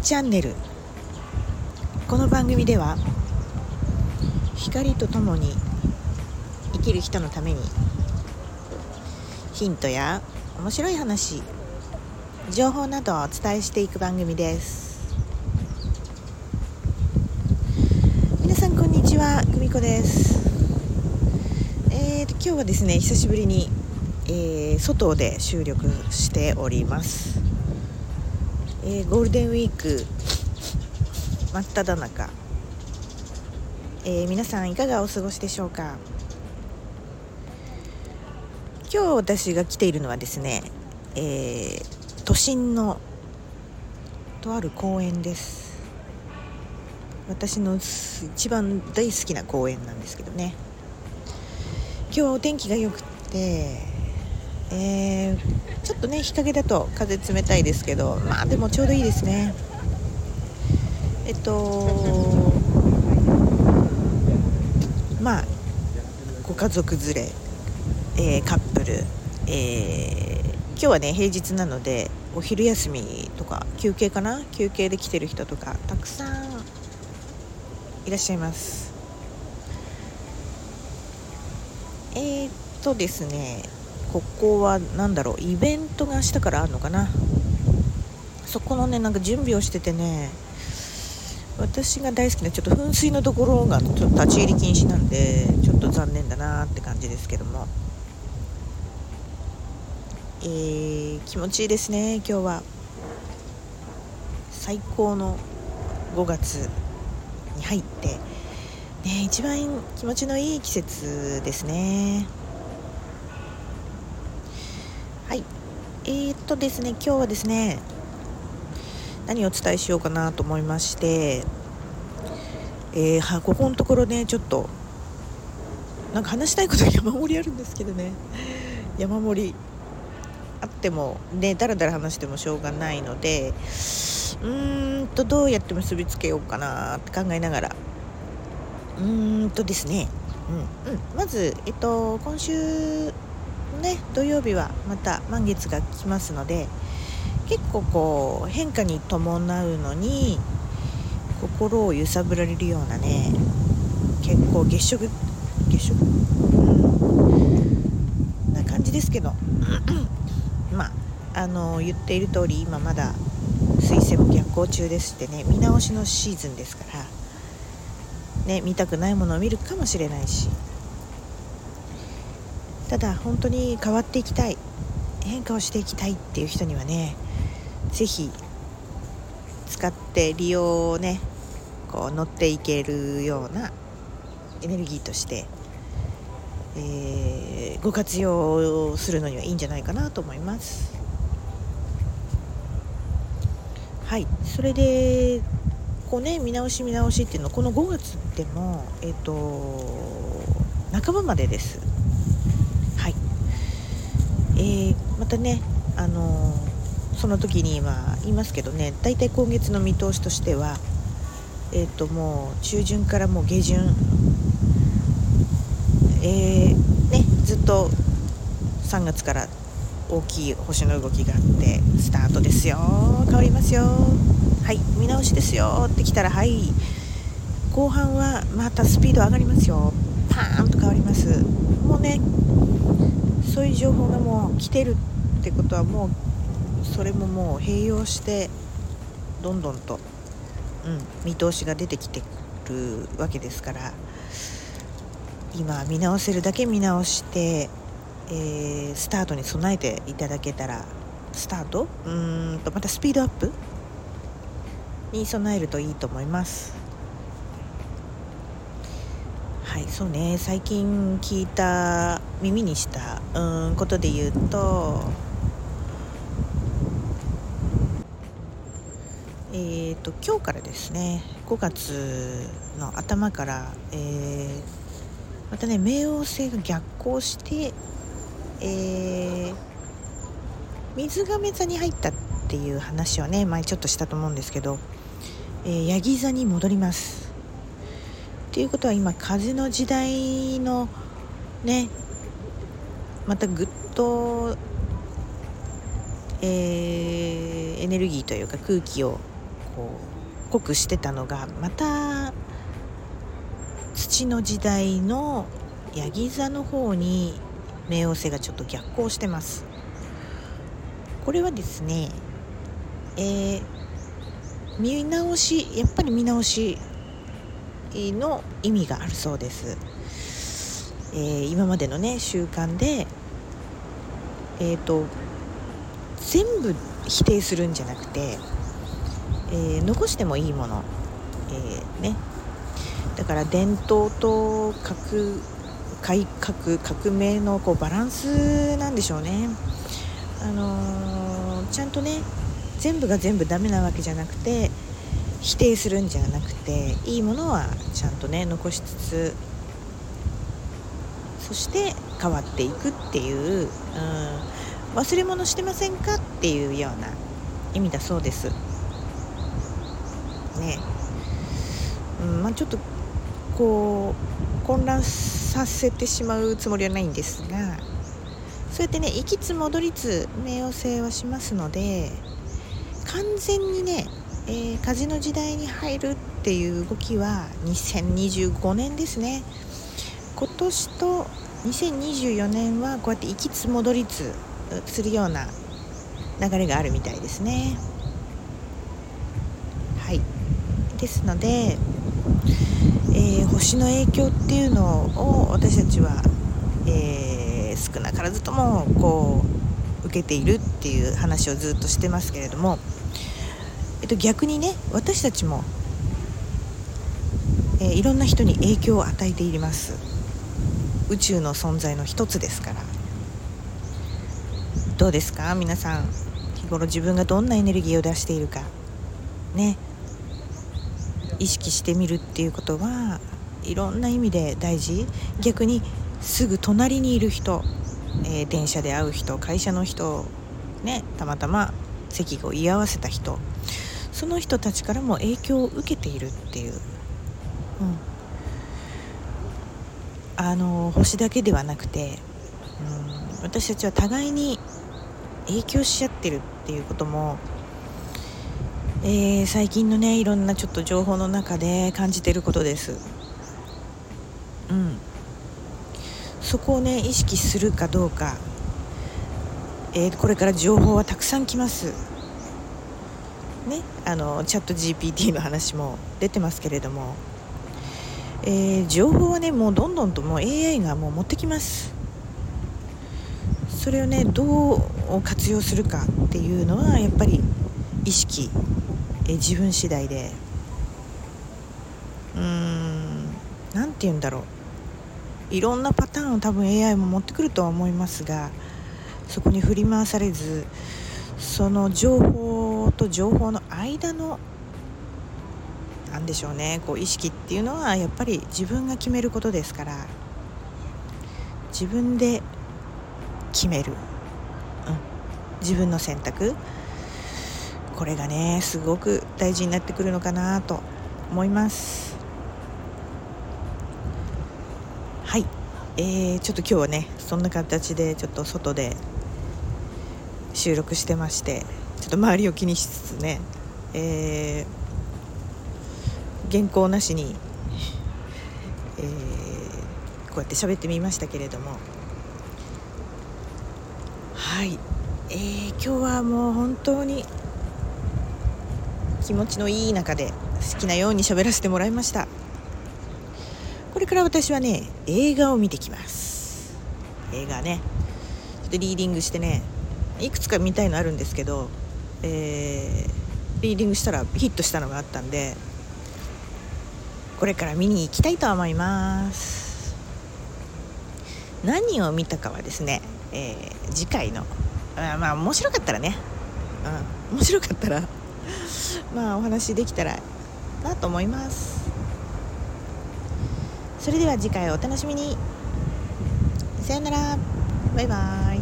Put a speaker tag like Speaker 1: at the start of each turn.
Speaker 1: チャンネル。この番組では光とともに生きる人のためにヒントや面白い話情報などをお伝えしていく番組です。皆さんこんにちは久美子です。えーと今日はですね久しぶりに、えー外で収録しております。えーゴールデンウィーク真っ只中、えー皆さんいかがお過ごしでしょうか？今日私が来ているのはですね、えー都心のとある公園です。私の一番大好きな公園なんですけどね。今日はお天気が良くてえーちょっとね日陰だと風冷たいですけどまあでもちょうどいいですね。えっとまあご家族連れ、えーカップル、えー今日はね平日なのでお昼休みとか休憩かな？休憩で来てる人とかたくさんいらっしゃいます。えー、っとですねここは何だろうイベントが明日からあるのかな。そこのねなんか準備をしててね私が大好きなちょっと噴水のところがちょっと立ち入り禁止なんでちょっと残念だなって感じですけども。えー気持ちいいですね今日は。最高の5月に入って。ね一番気持ちのいい季節ですね。はい。えー、っとですね今日はですね何をお伝えしようかなと思いまして、えーはここのところねちょっとなんか話したいことが山盛りあるんですけどね。山盛りあってもねだらだら話してもしょうがないのでうーんとどうやって結びつけようかなって考えながら。うーんとですね、うんうん、まず、えっと、今週ね土曜日はまた満月が来ますので結構こう変化に伴うのに心を揺さぶられるようなね結構月食月食？うん。な感じですけど。まああの言っている通り今まだ彗星も逆行中ですってね見直しのシーズンですからね見たくないものを見るかもしれないしただ本当に変わっていきたい。変化をしていきたいっていう人にはね是非使って利用をねこう乗っていけるようなエネルギーとして、えーご活用するのにはいいんじゃないかなと思います。はい。それでこうね見直し見直しっていうのはこの5月でもえっ、と半ばまでです。えーまたねあのその時に今言いますけどね大体今月の見通しとしてはえっ、ともう中旬からもう下旬えーねずっと3月から大きい星の動きがあってスタートですよ変わりますよはい見直しですよってきたらはい後半はまたスピード上がりますよパーンと変わります。もうねい情報がもう来てるってことはもうそれももう併用してどんどんと、うん、見通しが出てきてくるわけですから今見直せるだけ見直して、えースタートに備えていただけたらスタート？うーんとまたスピードアップに備えるといいと思います。はいそうね最近聞いた耳にしたうんことで言うとえー、と今日からですね5月の頭から、えーまたね冥王星が逆行して、えー水亀座に入ったっていう話をね前ちょっとしたと思うんですけど、えー、ヤギ座に戻ります。っていうことは今風の時代のねまたぐっと、えーエネルギーというか空気をこう濃くしてたのがまた土の時代のヤギ座の方に冥王星がちょっと逆行してます。これはですねえー、見直しやっぱり見直しの意味があるそうです、えー、今までのね習慣でえっ、ー、と全部否定するんじゃなくて、えー、残してもいいもの、えね。だから伝統と革改革革命のこうバランスなんでしょうね。あの、ちゃんとね全部が全部ダメなわけじゃなくて否定するんじゃなくていいものはちゃんとね残しつつそして変わっていくっていう、うん、忘れ物してませんかっていうような意味だそうです。ねうんまあ、ちょっとこう混乱させてしまうつもりはないんですがそうやってね行きつ戻りつ冥王星はしますので完全にね、えー、風の時代に入るっていう動きは2025年ですね。今年と2024年はこうやって行きつ戻りつするような流れがあるみたいですね。はい。ですのでえー、星の影響っていうのを私たちは、えー、少なからずともこう受けているっていう話をずっとしてますけれども、と、逆にね私たちも、えー、いろんな人に影響を与えています。宇宙の存在の一つですから。どうですか？皆さん日頃自分がどんなエネルギーを出しているか。ね。意識してみるっていうことはいろんな意味で大事。逆にすぐ隣にいる人、えー、電車で会う人会社の人ねたまたま席を居合わせた人その人たちからも影響を受けているっていう、うん、あの星だけではなくて、うん、私たちは互いに影響し合ってるっていうこともえー、最近のねいろんなちょっと情報の中で感じてることです。うん。そこをね意識するかどうか、えー、これから情報はたくさん来ますねあのチャット GPT の話も出てますけれども、えー、情報はねもうどんどんともう AI がもう持ってきます。それをねどう活用するかっていうのはやっぱり意識え自分次第で。うーん何て言うんだろう。いろんなパターンを多分 AI も持ってくるとは思いますがそこに振り回されずその情報と情報の間の何でしょうね。こう意識っていうのはやっぱり自分が決めることですから。自分で決める、うん、自分の選択。これがねすごく大事になってくるのかなと思います。はい。えー、ちょっと今日はねそんな形でちょっと外で収録してまして。ちょっと周りを気にしつつね、えー、原稿なしに、えー、こうやって喋ってみましたけれども。はい、えー、今日はもう本当に気持ちのいい中で好きなように喋らせてもらいました。これから私はね映画を見てきます。映画ね。ちょっとリーディングしてねいくつか見たいのあるんですけど、えー、リーディングしたらヒットしたのがあったんでこれから見に行きたいと思います。何を見たかはですね、えー、次回のあまあ面白かったらね、うん、面白かったら まあお話できたらなと思います。それでは次回お楽しみに。さよなら。バイバイ。